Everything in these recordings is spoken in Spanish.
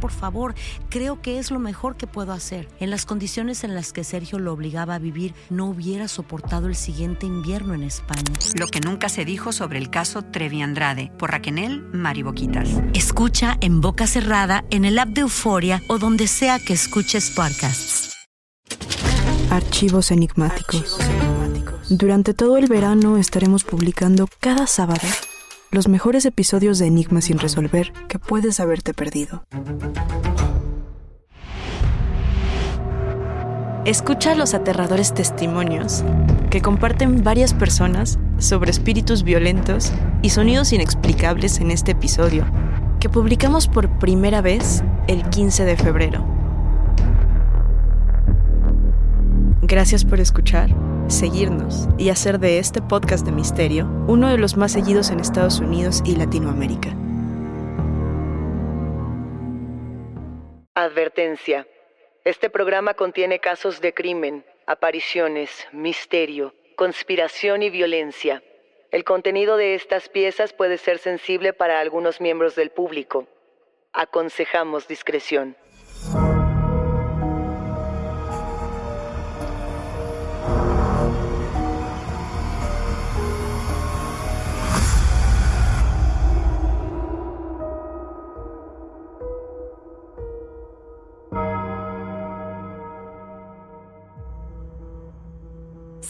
por favor. Creo que es lo mejor que puedo hacer. En las condiciones en las que Sergio lo obligaba a vivir, no hubiera soportado el siguiente invierno en España. Lo que nunca se dijo sobre el caso Trevi Andrade por Raquel Mariboquitas. Escucha en boca cerrada, en el app de Euforia o donde sea que escuches podcasts. Archivos enigmáticos. Durante todo el verano estaremos publicando cada sábado los mejores episodios de Enigmas sin resolver que puedes haberte perdido. Escucha los aterradores testimonios que comparten varias personas sobre espíritus violentos y sonidos inexplicables en este episodio, que publicamos por primera vez el 15 de febrero. Gracias por escuchar, seguirnos y hacer de este podcast de misterio uno de los más seguidos en Estados Unidos y Latinoamérica. Advertencia. Este programa contiene casos de crimen, apariciones, misterio, conspiración y violencia. El contenido de estas piezas puede ser sensible para algunos miembros del público. Aconsejamos discreción.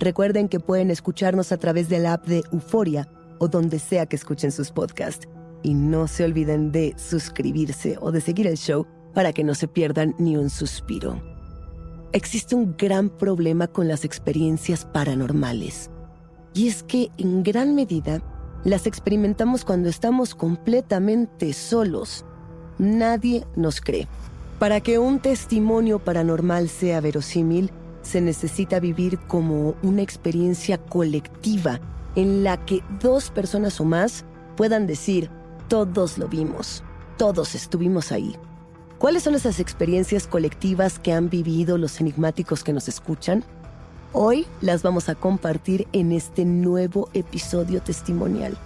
Recuerden que pueden escucharnos a través de la app de Euforia o donde sea que escuchen sus podcasts. Y no se olviden de suscribirse o de seguir el show para que no se pierdan ni un suspiro. Existe un gran problema con las experiencias paranormales. Y es que en gran medida las experimentamos cuando estamos completamente solos. Nadie nos cree. Para que un testimonio paranormal sea verosímil, se necesita vivir como una experiencia colectiva en la que dos personas o más puedan decir, todos lo vimos, todos estuvimos ahí. ¿Cuáles son esas experiencias colectivas que han vivido los enigmáticos que nos escuchan? Hoy las vamos a compartir en este nuevo episodio testimonial.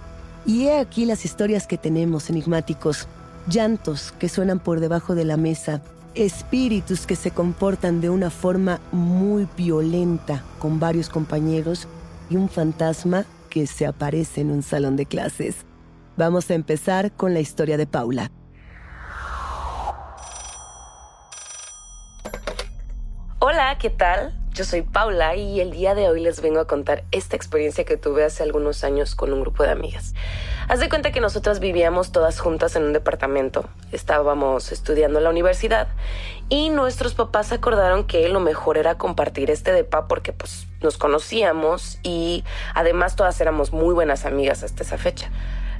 Y he aquí las historias que tenemos enigmáticos, llantos que suenan por debajo de la mesa, espíritus que se comportan de una forma muy violenta con varios compañeros y un fantasma que se aparece en un salón de clases. Vamos a empezar con la historia de Paula. Hola, ¿qué tal? Yo soy Paula y el día de hoy les vengo a contar esta experiencia que tuve hace algunos años con un grupo de amigas. Haz de cuenta que nosotras vivíamos todas juntas en un departamento. Estábamos estudiando en la universidad y nuestros papás acordaron que lo mejor era compartir este depa porque pues nos conocíamos y además todas éramos muy buenas amigas hasta esa fecha.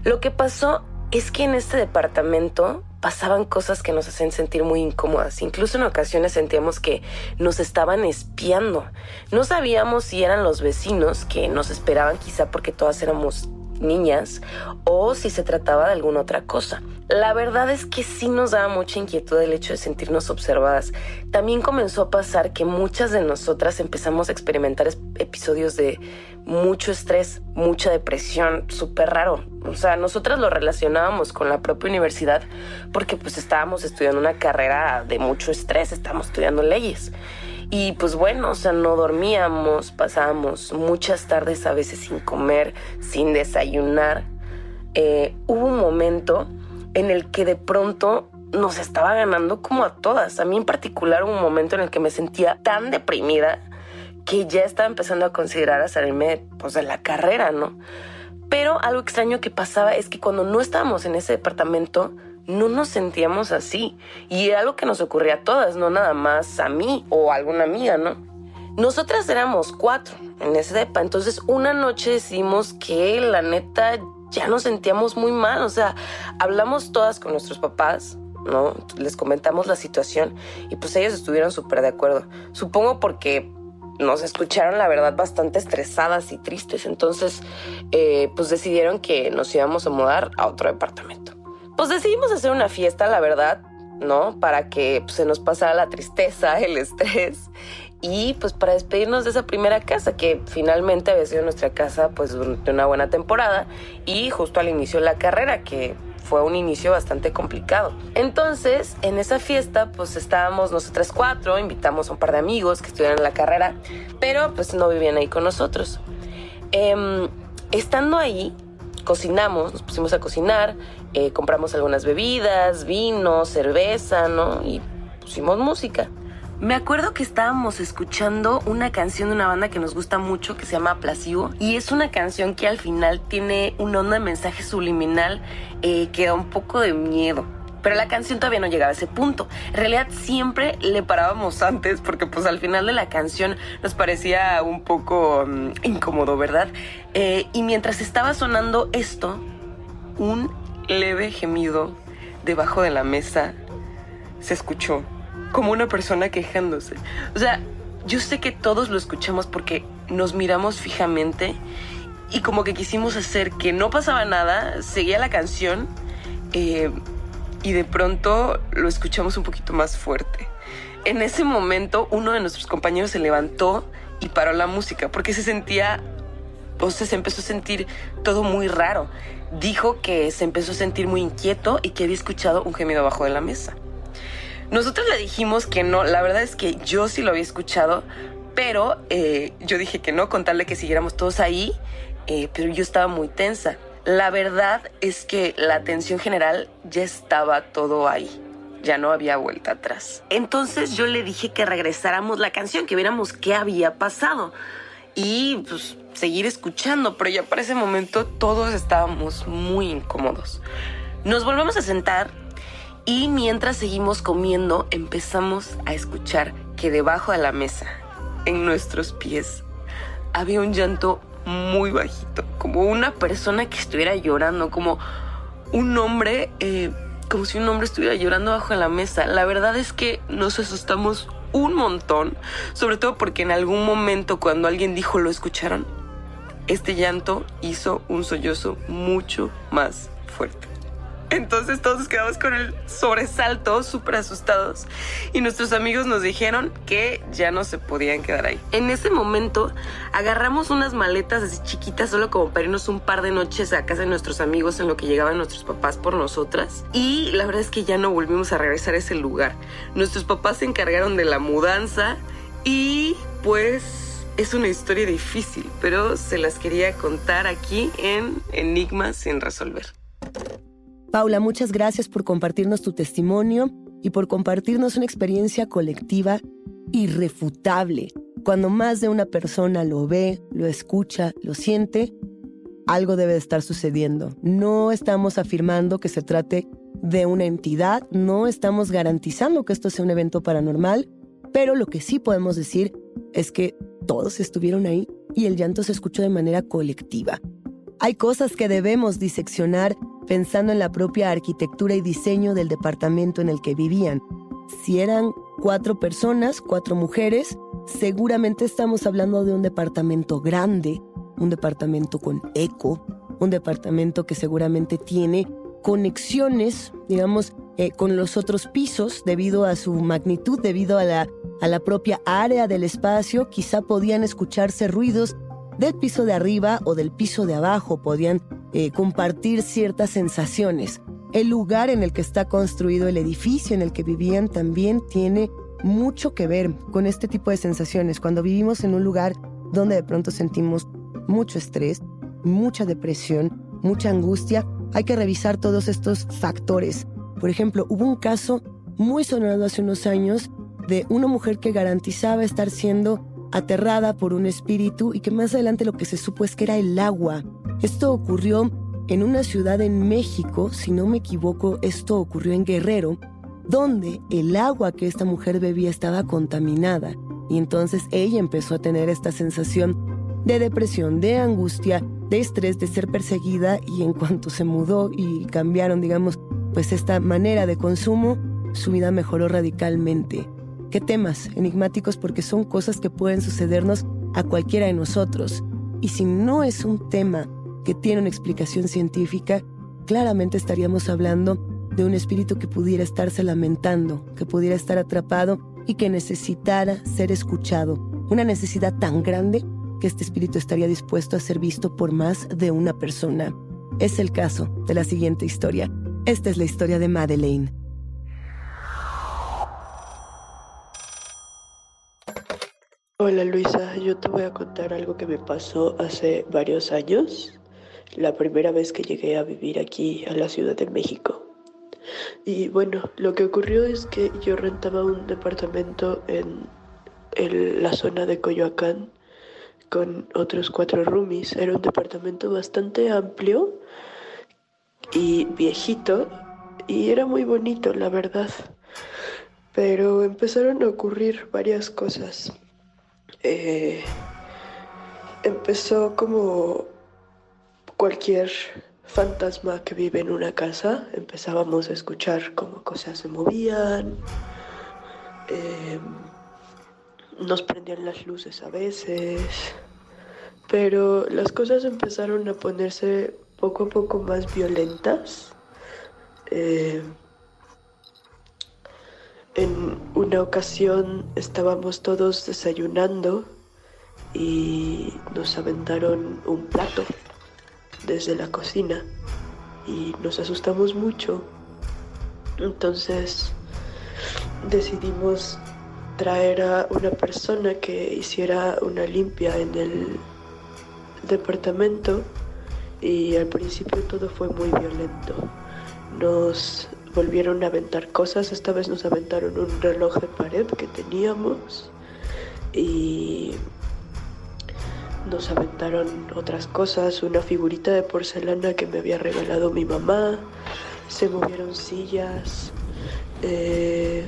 Lo que pasó es que en este departamento pasaban cosas que nos hacen sentir muy incómodas. Incluso en ocasiones sentíamos que nos estaban espiando. No sabíamos si eran los vecinos que nos esperaban quizá porque todas éramos niñas o si se trataba de alguna otra cosa. La verdad es que sí nos daba mucha inquietud el hecho de sentirnos observadas. También comenzó a pasar que muchas de nosotras empezamos a experimentar episodios de mucho estrés, mucha depresión, súper raro. O sea, nosotras lo relacionábamos con la propia universidad porque pues estábamos estudiando una carrera de mucho estrés, estábamos estudiando leyes. Y pues bueno, o sea, no dormíamos, pasábamos muchas tardes a veces sin comer, sin desayunar. Eh, hubo un momento en el que de pronto nos estaba ganando como a todas. A mí en particular un momento en el que me sentía tan deprimida que ya estaba empezando a considerar a salirme pues, de la carrera, ¿no? Pero algo extraño que pasaba es que cuando no estábamos en ese departamento, no nos sentíamos así. Y era algo que nos ocurría a todas, no nada más a mí o a alguna amiga, ¿no? Nosotras éramos cuatro en ese depa, entonces una noche decimos que la neta ya nos sentíamos muy mal, o sea, hablamos todas con nuestros papás, ¿no? Les comentamos la situación y pues ellos estuvieron súper de acuerdo. Supongo porque nos escucharon, la verdad, bastante estresadas y tristes, entonces eh, pues decidieron que nos íbamos a mudar a otro departamento. Pues decidimos hacer una fiesta, la verdad, ¿no? Para que pues, se nos pasara la tristeza, el estrés y pues para despedirnos de esa primera casa que finalmente había sido nuestra casa pues durante una buena temporada y justo al inicio de la carrera que fue un inicio bastante complicado. Entonces, en esa fiesta, pues estábamos nosotras cuatro, invitamos a un par de amigos que estudiaban la carrera, pero pues no vivían ahí con nosotros. Em, estando ahí, cocinamos, nos pusimos a cocinar, eh, compramos algunas bebidas, vino, cerveza, ¿no? Y pusimos música. Me acuerdo que estábamos escuchando una canción de una banda que nos gusta mucho que se llama Placebo y es una canción que al final tiene un onda de mensaje subliminal eh, que da un poco de miedo. Pero la canción todavía no llegaba a ese punto. En realidad siempre le parábamos antes porque pues al final de la canción nos parecía un poco mm, incómodo, ¿verdad? Eh, y mientras estaba sonando esto, un leve gemido debajo de la mesa se escuchó como una persona quejándose. O sea, yo sé que todos lo escuchamos porque nos miramos fijamente y como que quisimos hacer que no pasaba nada, seguía la canción. Eh, y de pronto lo escuchamos un poquito más fuerte. En ese momento uno de nuestros compañeros se levantó y paró la música porque se sentía, o sea, se empezó a sentir todo muy raro. Dijo que se empezó a sentir muy inquieto y que había escuchado un gemido abajo de la mesa. Nosotros le dijimos que no, la verdad es que yo sí lo había escuchado, pero eh, yo dije que no, contarle que siguiéramos todos ahí, eh, pero yo estaba muy tensa. La verdad es que la atención general ya estaba todo ahí. Ya no había vuelta atrás. Entonces yo le dije que regresáramos la canción, que viéramos qué había pasado. Y pues seguir escuchando, pero ya para ese momento todos estábamos muy incómodos. Nos volvemos a sentar y mientras seguimos comiendo empezamos a escuchar que debajo de la mesa, en nuestros pies, había un llanto muy bajito, como una persona que estuviera llorando, como un hombre, eh, como si un hombre estuviera llorando bajo la mesa. La verdad es que nos asustamos un montón, sobre todo porque en algún momento cuando alguien dijo lo escucharon, este llanto hizo un sollozo mucho más fuerte. Entonces todos quedamos con el sobresalto, súper asustados. Y nuestros amigos nos dijeron que ya no se podían quedar ahí. En ese momento agarramos unas maletas así chiquitas, solo como para irnos un par de noches a casa de nuestros amigos en lo que llegaban nuestros papás por nosotras. Y la verdad es que ya no volvimos a regresar a ese lugar. Nuestros papás se encargaron de la mudanza y pues es una historia difícil, pero se las quería contar aquí en Enigmas sin resolver. Paula, muchas gracias por compartirnos tu testimonio y por compartirnos una experiencia colectiva irrefutable. Cuando más de una persona lo ve, lo escucha, lo siente, algo debe de estar sucediendo. No estamos afirmando que se trate de una entidad, no estamos garantizando que esto sea un evento paranormal, pero lo que sí podemos decir es que todos estuvieron ahí y el llanto se escuchó de manera colectiva. Hay cosas que debemos diseccionar pensando en la propia arquitectura y diseño del departamento en el que vivían. Si eran cuatro personas, cuatro mujeres, seguramente estamos hablando de un departamento grande, un departamento con eco, un departamento que seguramente tiene conexiones, digamos, eh, con los otros pisos debido a su magnitud, debido a la, a la propia área del espacio. Quizá podían escucharse ruidos del piso de arriba o del piso de abajo, podían eh, compartir ciertas sensaciones. El lugar en el que está construido el edificio en el que vivían también tiene mucho que ver con este tipo de sensaciones. Cuando vivimos en un lugar donde de pronto sentimos mucho estrés, mucha depresión, mucha angustia, hay que revisar todos estos factores. Por ejemplo, hubo un caso muy sonado hace unos años de una mujer que garantizaba estar siendo aterrada por un espíritu y que más adelante lo que se supo es que era el agua esto ocurrió en una ciudad en México, si no me equivoco, esto ocurrió en Guerrero, donde el agua que esta mujer bebía estaba contaminada. Y entonces ella empezó a tener esta sensación de depresión, de angustia, de estrés, de ser perseguida y en cuanto se mudó y cambiaron, digamos, pues esta manera de consumo, su vida mejoró radicalmente. ¿Qué temas enigmáticos? Porque son cosas que pueden sucedernos a cualquiera de nosotros. Y si no es un tema que tiene una explicación científica, claramente estaríamos hablando de un espíritu que pudiera estarse lamentando, que pudiera estar atrapado y que necesitara ser escuchado. Una necesidad tan grande que este espíritu estaría dispuesto a ser visto por más de una persona. Es el caso de la siguiente historia. Esta es la historia de Madeleine. Hola Luisa, yo te voy a contar algo que me pasó hace varios años la primera vez que llegué a vivir aquí a la Ciudad de México. Y bueno, lo que ocurrió es que yo rentaba un departamento en, la zona de Coyoacán con otros cuatro roomies. Era un departamento bastante amplio y viejito y era muy bonito, la verdad. Pero empezaron a ocurrir varias cosas. Eh, empezó como cualquier fantasma que vive en una casa, empezábamos a escuchar cómo cosas se movían, em, nos prendían las luces a veces, pero las cosas empezaron a ponerse poco a poco más violentas. Em, en una ocasión estábamos todos desayunando y nos aventaron un plato desde la cocina y nos asustamos mucho. Entonces decidimos traer a una persona que hiciera una limpia en el departamento y al principio todo fue muy violento. Nos volvieron a aventar cosas, esta vez nos aventaron un reloj de pared que teníamos y nos aventaron otras cosas, una figurita de porcelana que me había regalado mi mamá, se movieron sillas eh,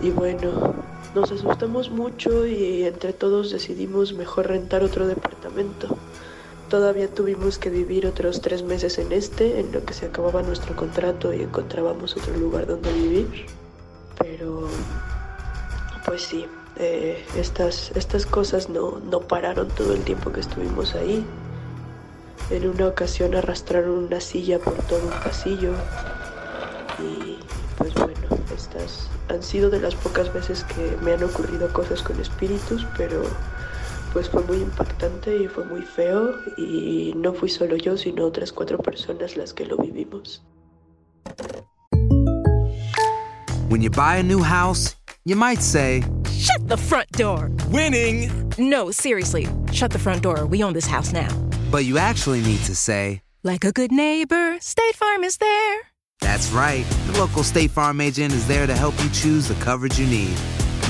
y bueno, nos asustamos mucho y entre todos decidimos mejor rentar otro departamento. Todavía tuvimos que vivir otros tres meses en este, en lo que se acababa nuestro contrato y encontrábamos otro lugar donde vivir. Pero, pues sí, eh, estas, estas cosas no, no pararon todo el tiempo que estuvimos ahí. En una ocasión arrastraron una silla por todo un pasillo y pues bueno, estas han sido de las pocas veces que me han ocurrido cosas con espíritus, pero pues fue muy impactante y fue muy feo y no fui solo yo, sino otras cuatro personas las que lo vivimos. When you buy a new house, you might say, Shut the front door! Winning! No, seriously, shut the front door. We own this house now. but you actually need to say, Like a good neighbor, State Farm is there. That's right. The local State Farm agent is there to help you choose the coverage you need.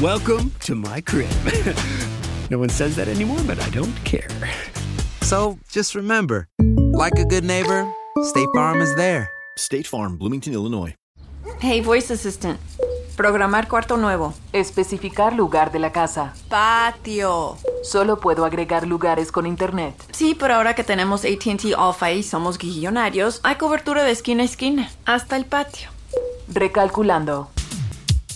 Welcome to my crib. no one says that anymore, but I don't care. So just remember, like a good neighbor, State Farm is there. State Farm, Bloomington, Illinois. Hey, Voice Assistant. Programar cuarto nuevo. Especificar lugar de la casa. Patio. Solo puedo agregar lugares con internet. Sí, pero ahora que tenemos ATT Alpha y somos guillonarios, hay cobertura de esquina a esquina, hasta el patio. Recalculando.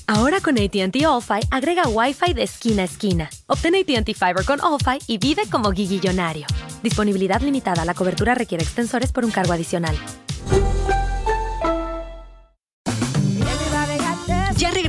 Ahora con ATT All-Fi agrega Wi-Fi de esquina a esquina. Obtén ATT Fiber con All-Fi y vive como guillillonario. Disponibilidad limitada. La cobertura requiere extensores por un cargo adicional.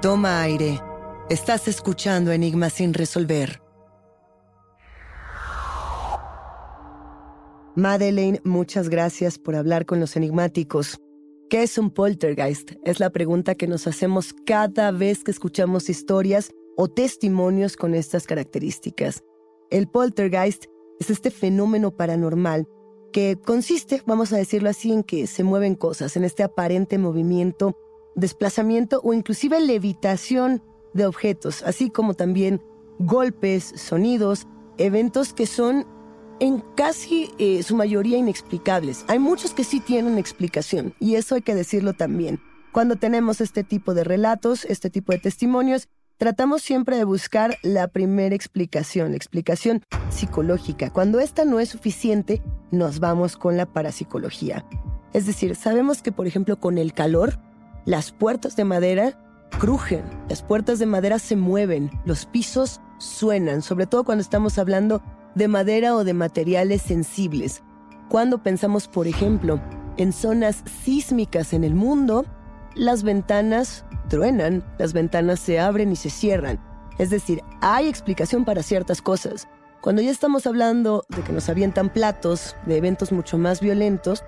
Toma aire. Estás escuchando Enigmas sin resolver. Madeleine, muchas gracias por hablar con los enigmáticos. ¿Qué es un poltergeist? Es la pregunta que nos hacemos cada vez que escuchamos historias o testimonios con estas características. El poltergeist es este fenómeno paranormal que consiste, vamos a decirlo así, en que se mueven cosas, en este aparente movimiento, desplazamiento o inclusive levitación de objetos, así como también golpes, sonidos, eventos que son en casi eh, su mayoría inexplicables. Hay muchos que sí tienen explicación y eso hay que decirlo también. Cuando tenemos este tipo de relatos, este tipo de testimonios, tratamos siempre de buscar la primera explicación, la explicación psicológica. Cuando esta no es suficiente, nos vamos con la parapsicología. Es decir, sabemos que, por ejemplo, con el calor, las puertas de madera crujen, las puertas de madera se mueven, los pisos suenan, sobre todo cuando estamos hablando de madera o de materiales sensibles. Cuando pensamos, por ejemplo, en zonas sísmicas en el mundo, las ventanas truenan, las ventanas se abren y se cierran. Es decir, hay explicación para ciertas cosas. Cuando ya estamos hablando de que nos avientan platos, de eventos mucho más violentos,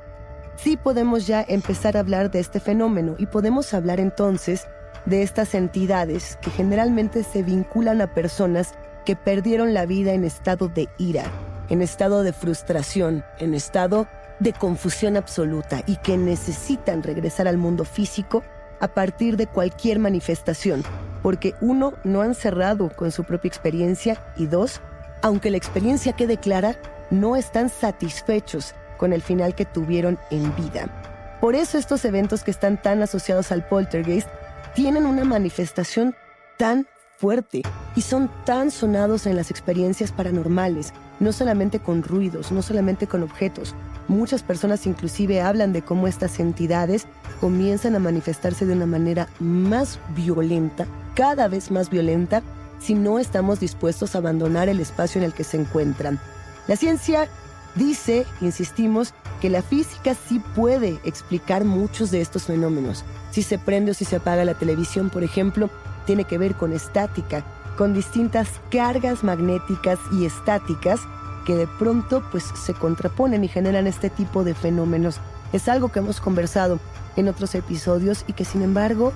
sí podemos ya empezar a hablar de este fenómeno y podemos hablar entonces de estas entidades que generalmente se vinculan a personas que perdieron la vida en estado de ira, en estado de frustración, en estado de confusión absoluta y que necesitan regresar al mundo físico a partir de cualquier manifestación, porque uno, no han cerrado con su propia experiencia y dos, aunque la experiencia quede clara, no están satisfechos con el final que tuvieron en vida. Por eso estos eventos que están tan asociados al poltergeist tienen una manifestación tan fuerte y son tan sonados en las experiencias paranormales, no solamente con ruidos, no solamente con objetos. Muchas personas inclusive hablan de cómo estas entidades comienzan a manifestarse de una manera más violenta, cada vez más violenta, si no estamos dispuestos a abandonar el espacio en el que se encuentran. La ciencia dice, insistimos, que la física sí puede explicar muchos de estos fenómenos. Si se prende o si se apaga la televisión, por ejemplo, tiene que ver con estática, con distintas cargas magnéticas y estáticas que de pronto pues se contraponen y generan este tipo de fenómenos. Es algo que hemos conversado en otros episodios y que sin embargo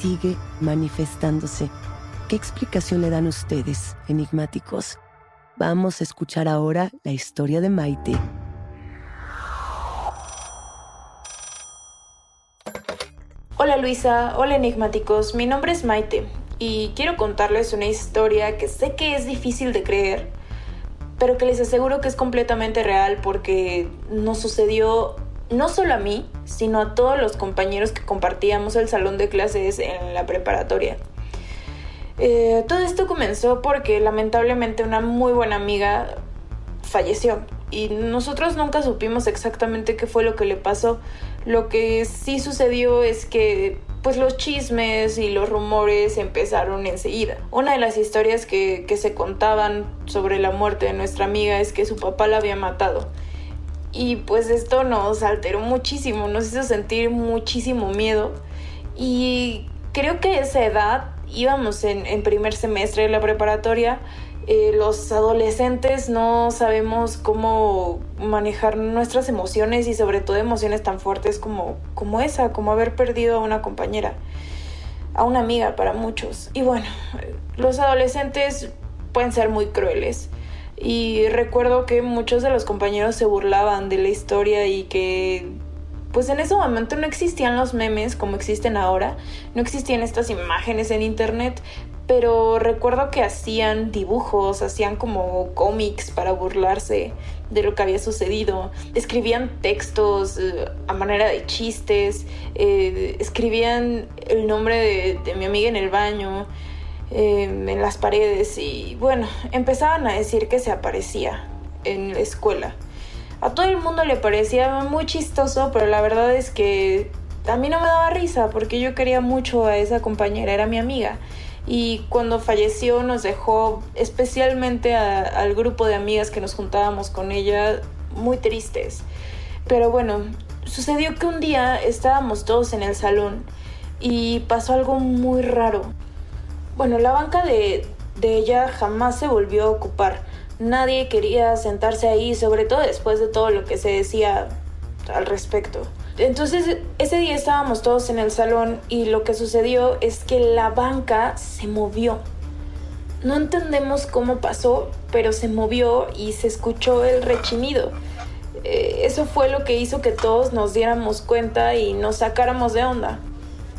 sigue manifestándose. ¿Qué explicación le dan ustedes, enigmáticos? Vamos a escuchar ahora la historia de Maite. Hola Luisa, hola enigmáticos, mi nombre es Maite y quiero contarles una historia que sé que es difícil de creer, pero que les aseguro que es completamente real porque nos sucedió no solo a mí, sino a todos los compañeros que compartíamos el salón de clases en la preparatoria. Eh, todo esto comenzó porque lamentablemente una muy buena amiga falleció y nosotros nunca supimos exactamente qué fue lo que le pasó. Lo que sí sucedió es que pues los chismes y los rumores empezaron enseguida. Una de las historias que, se contaban sobre la muerte de nuestra amiga es que su papá la había matado. Y pues esto nos alteró muchísimo, nos hizo sentir muchísimo miedo. Y creo que esa edad íbamos en, primer semestre de la preparatoria eh, los adolescentes no sabemos cómo manejar nuestras emociones y sobre todo emociones tan fuertes como, como esa, como haber perdido a una compañera, a una amiga para muchos. Y bueno, los adolescentes pueden ser muy crueles. Y recuerdo que muchos de los compañeros se burlaban de la historia y que pues en ese momento no existían los memes como existen ahora, no existían estas imágenes en internet, pero recuerdo que hacían dibujos, hacían como cómics para burlarse de lo que había sucedido, escribían textos eh, a manera de chistes, eh, escribían el nombre de, mi amiga en el baño, em, en las paredes y bueno, empezaban a decir que se aparecía en la escuela. A todo el mundo le parecía muy chistoso, pero la verdad es que a mí no me daba risa porque yo quería mucho a esa compañera, era mi amiga y cuando falleció nos dejó especialmente al grupo de amigas que nos juntábamos con ella muy tristes. Pero bueno, sucedió que un día estábamos todos en el salón y pasó algo muy raro. Bueno, la banca de, de ella jamás se volvió a ocupar. Nadie quería sentarse ahí, sobre todo después de todo lo que se decía al respecto. Entonces ese día estábamos todos en el salón y lo que sucedió es que la banca se movió. No entendemos cómo pasó, pero se movió y se escuchó el rechinido. Eh, eso fue lo que hizo que todos nos diéramos cuenta y nos sacáramos de onda.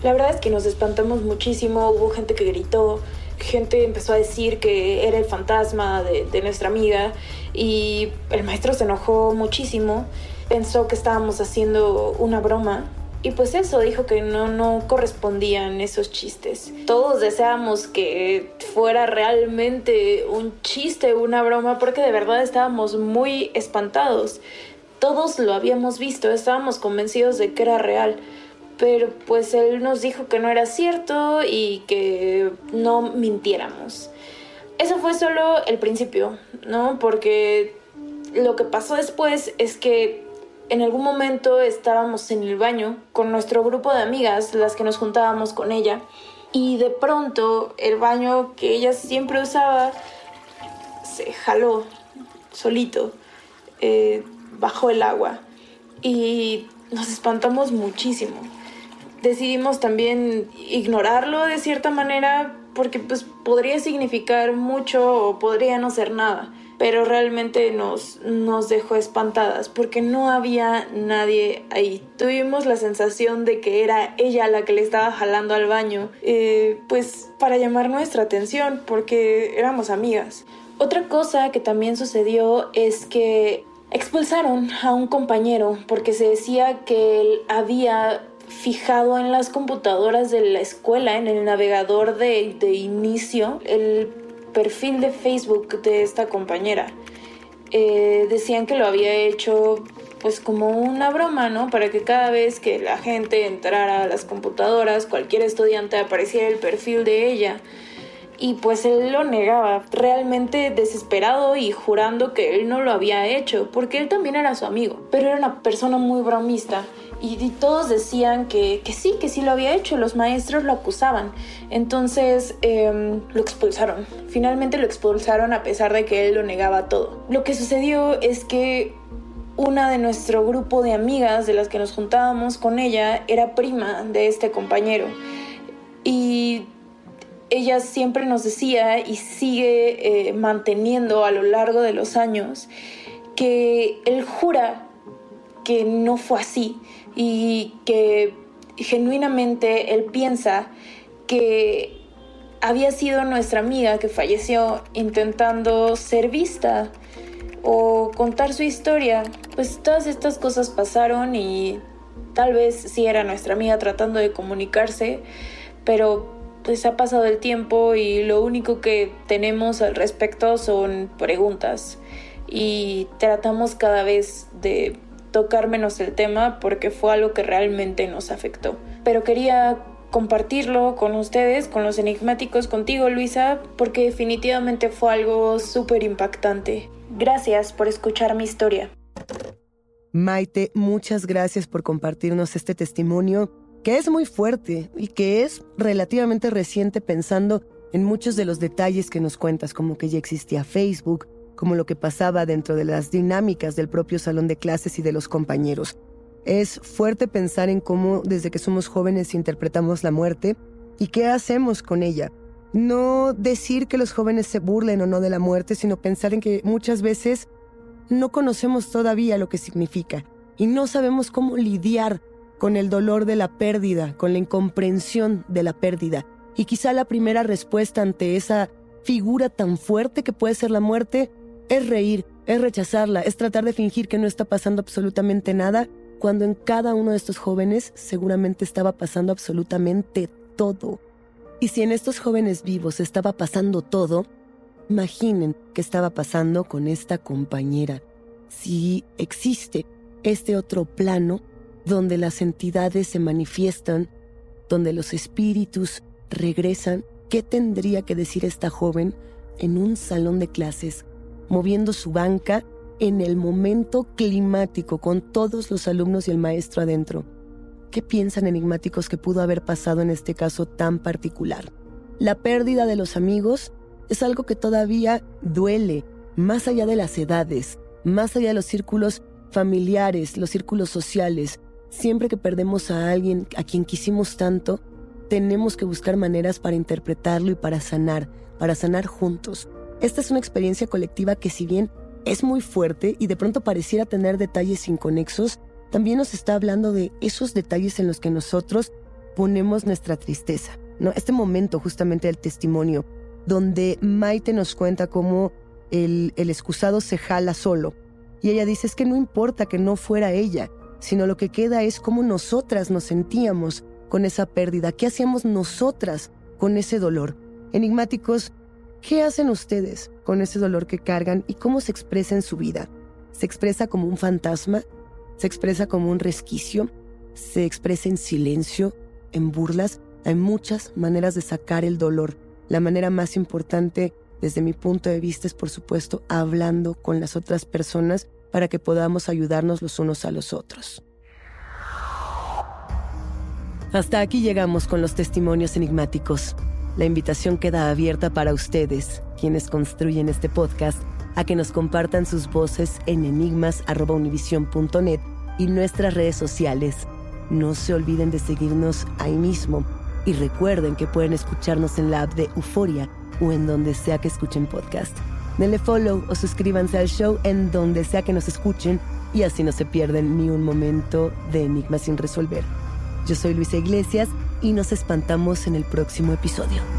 La verdad es que nos espantamos muchísimo, hubo gente que gritó, gente empezó a decir que era el fantasma de, nuestra amiga y el maestro se enojó muchísimo pensó que estábamos haciendo una broma. Y pues eso, dijo que no, no correspondían esos chistes. Todos deseábamos que fuera realmente un chiste, una broma, porque de verdad estábamos muy espantados. Todos lo habíamos visto, estábamos convencidos de que era real. Pero pues él nos dijo que no era cierto y que no mintiéramos. Eso fue solo el principio, ¿no? Porque lo que pasó después es que en algún momento estábamos en el baño con nuestro grupo de amigas, las que nos juntábamos con ella, y de pronto el baño que ella siempre usaba se jaló solito, eh, bajó el agua y nos espantamos muchísimo. Decidimos también ignorarlo de cierta manera porque pues podría significar mucho o podría no ser nada pero realmente nos, nos dejó espantadas porque no había nadie ahí. Tuvimos la sensación de que era ella la que le estaba jalando al baño, eh, pues para llamar nuestra atención porque éramos amigas. Otra cosa que también sucedió es que expulsaron a un compañero porque se decía que él había fijado en las computadoras de la escuela, en el navegador de, de inicio, el perfil de Facebook de esta compañera. Eh, decían que lo había hecho pues como una broma, ¿no? Para que cada vez que la gente entrara a las computadoras, cualquier estudiante apareciera el perfil de ella. Y pues él lo negaba, realmente desesperado y jurando que él no lo había hecho, porque él también era su amigo, pero era una persona muy bromista y, todos decían que, sí, que sí lo había hecho, los maestros lo acusaban. Entonces em, lo expulsaron. Finalmente lo expulsaron a pesar de que él lo negaba todo. Lo que sucedió es que una de nuestro grupo de amigas de las que nos juntábamos con ella era prima de este compañero. Y ella siempre nos decía y sigue eh, manteniendo a lo largo de los años que él jura que no fue así y que genuinamente él piensa que había sido nuestra amiga que falleció intentando ser vista o contar su historia. Pues todas estas cosas pasaron y tal vez sí era nuestra amiga tratando de comunicarse, pero pues ha pasado el tiempo y lo único que tenemos al respecto son preguntas y tratamos cada vez de tocar menos el tema porque fue algo que realmente nos afectó. Pero quería compartirlo con ustedes, con los enigmáticos, contigo Luisa, porque definitivamente fue algo súper impactante. Gracias por escuchar mi historia. Maite, muchas gracias por compartirnos este testimonio que es muy fuerte y que es relativamente reciente pensando en muchos de los detalles que nos cuentas, como que ya existía Facebook, como lo que pasaba dentro de las dinámicas del propio salón de clases y de los compañeros. Es fuerte pensar en cómo desde que somos jóvenes interpretamos la muerte y qué hacemos con ella. No decir que los jóvenes se burlen o no de la muerte, sino pensar en que muchas veces no conocemos todavía lo que significa y no sabemos cómo lidiar con el dolor de la pérdida, con la incomprensión de la pérdida. Y quizá la primera respuesta ante esa figura tan fuerte que puede ser la muerte es reír, es rechazarla, es tratar de fingir que no está pasando absolutamente nada, cuando en cada uno de estos jóvenes seguramente estaba pasando absolutamente todo. Y si en estos jóvenes vivos estaba pasando todo, imaginen qué estaba pasando con esta compañera. Si existe este otro plano donde las entidades se manifiestan, donde los espíritus regresan, ¿qué tendría que decir esta joven en un salón de clases moviendo su banca en el momento climático con todos los alumnos y el maestro adentro. ¿Qué piensan enigmáticos que pudo haber pasado en este caso tan particular? La pérdida de los amigos es algo que todavía duele, más allá de las edades, más allá de los círculos familiares, los círculos sociales. Siempre que perdemos a alguien a quien quisimos tanto, tenemos que buscar maneras para interpretarlo y para sanar, para sanar juntos. Esta es una experiencia colectiva que si bien es muy fuerte y de pronto pareciera tener detalles inconexos, también nos está hablando de esos detalles en los que nosotros ponemos nuestra tristeza. ¿no? Este momento justamente del testimonio, donde Maite nos cuenta cómo el, el excusado se jala solo. Y ella dice, es que no importa que no fuera ella, sino lo que queda es cómo nosotras nos sentíamos con esa pérdida, qué hacíamos nosotras con ese dolor. Enigmáticos, ¿Qué hacen ustedes con ese dolor que cargan y cómo se expresa en su vida? ¿Se expresa como un fantasma? ¿Se expresa como un resquicio? ¿Se expresa en silencio? ¿En burlas? Hay muchas maneras de sacar el dolor. La manera más importante, desde mi punto de vista, es por supuesto hablando con las otras personas para que podamos ayudarnos los unos a los otros. Hasta aquí llegamos con los testimonios enigmáticos. La invitación queda abierta para ustedes, quienes construyen este podcast, a que nos compartan sus voces en enigmas.univision.net y nuestras redes sociales. No se olviden de seguirnos ahí mismo y recuerden que pueden escucharnos en la app de Euforia o en donde sea que escuchen podcast. Denle follow o suscríbanse al show en donde sea que nos escuchen y así no se pierden ni un momento de enigmas sin resolver. Yo soy Luisa Iglesias y nos espantamos en el próximo episodio.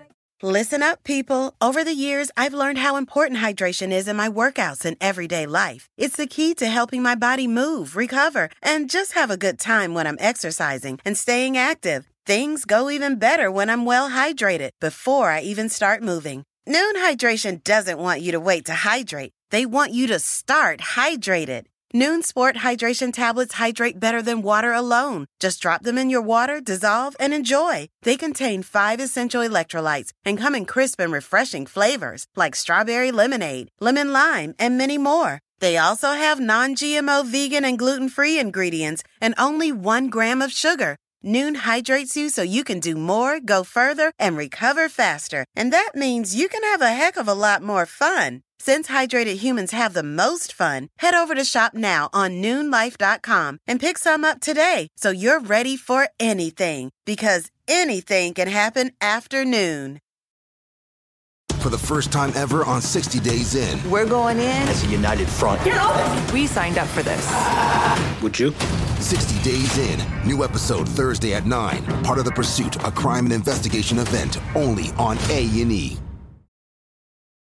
Listen up, people. Over the years, I've learned how important hydration is in my workouts and everyday life. It's the key to helping my body move, recover, and just have a good time when I'm exercising and staying active. Things go even better when I'm well hydrated before I even start moving. Noon Hydration doesn't want you to wait to hydrate. They want you to start hydrated. Noon Sport Hydration tablets hydrate better than water alone. Just drop them in your water, dissolve, and enjoy. They contain five essential electrolytes and come in crisp and refreshing flavors like strawberry lemonade, lemon lime, and many more. They also have non GMO vegan and gluten free ingredients and only one gram of sugar. Noon hydrates you so you can do more, go further, and recover faster. And that means you can have a heck of a lot more fun. Since hydrated humans have the most fun, head over to shop now on noonlife.com and pick some up today so you're ready for anything because anything can happen after noon. For the first time ever on 60 Days In. We're going in as a united front. We signed up for this. Would you? 60 Days In. New episode Thursday at 9. Part of The Pursuit, a crime and investigation event only on A&E.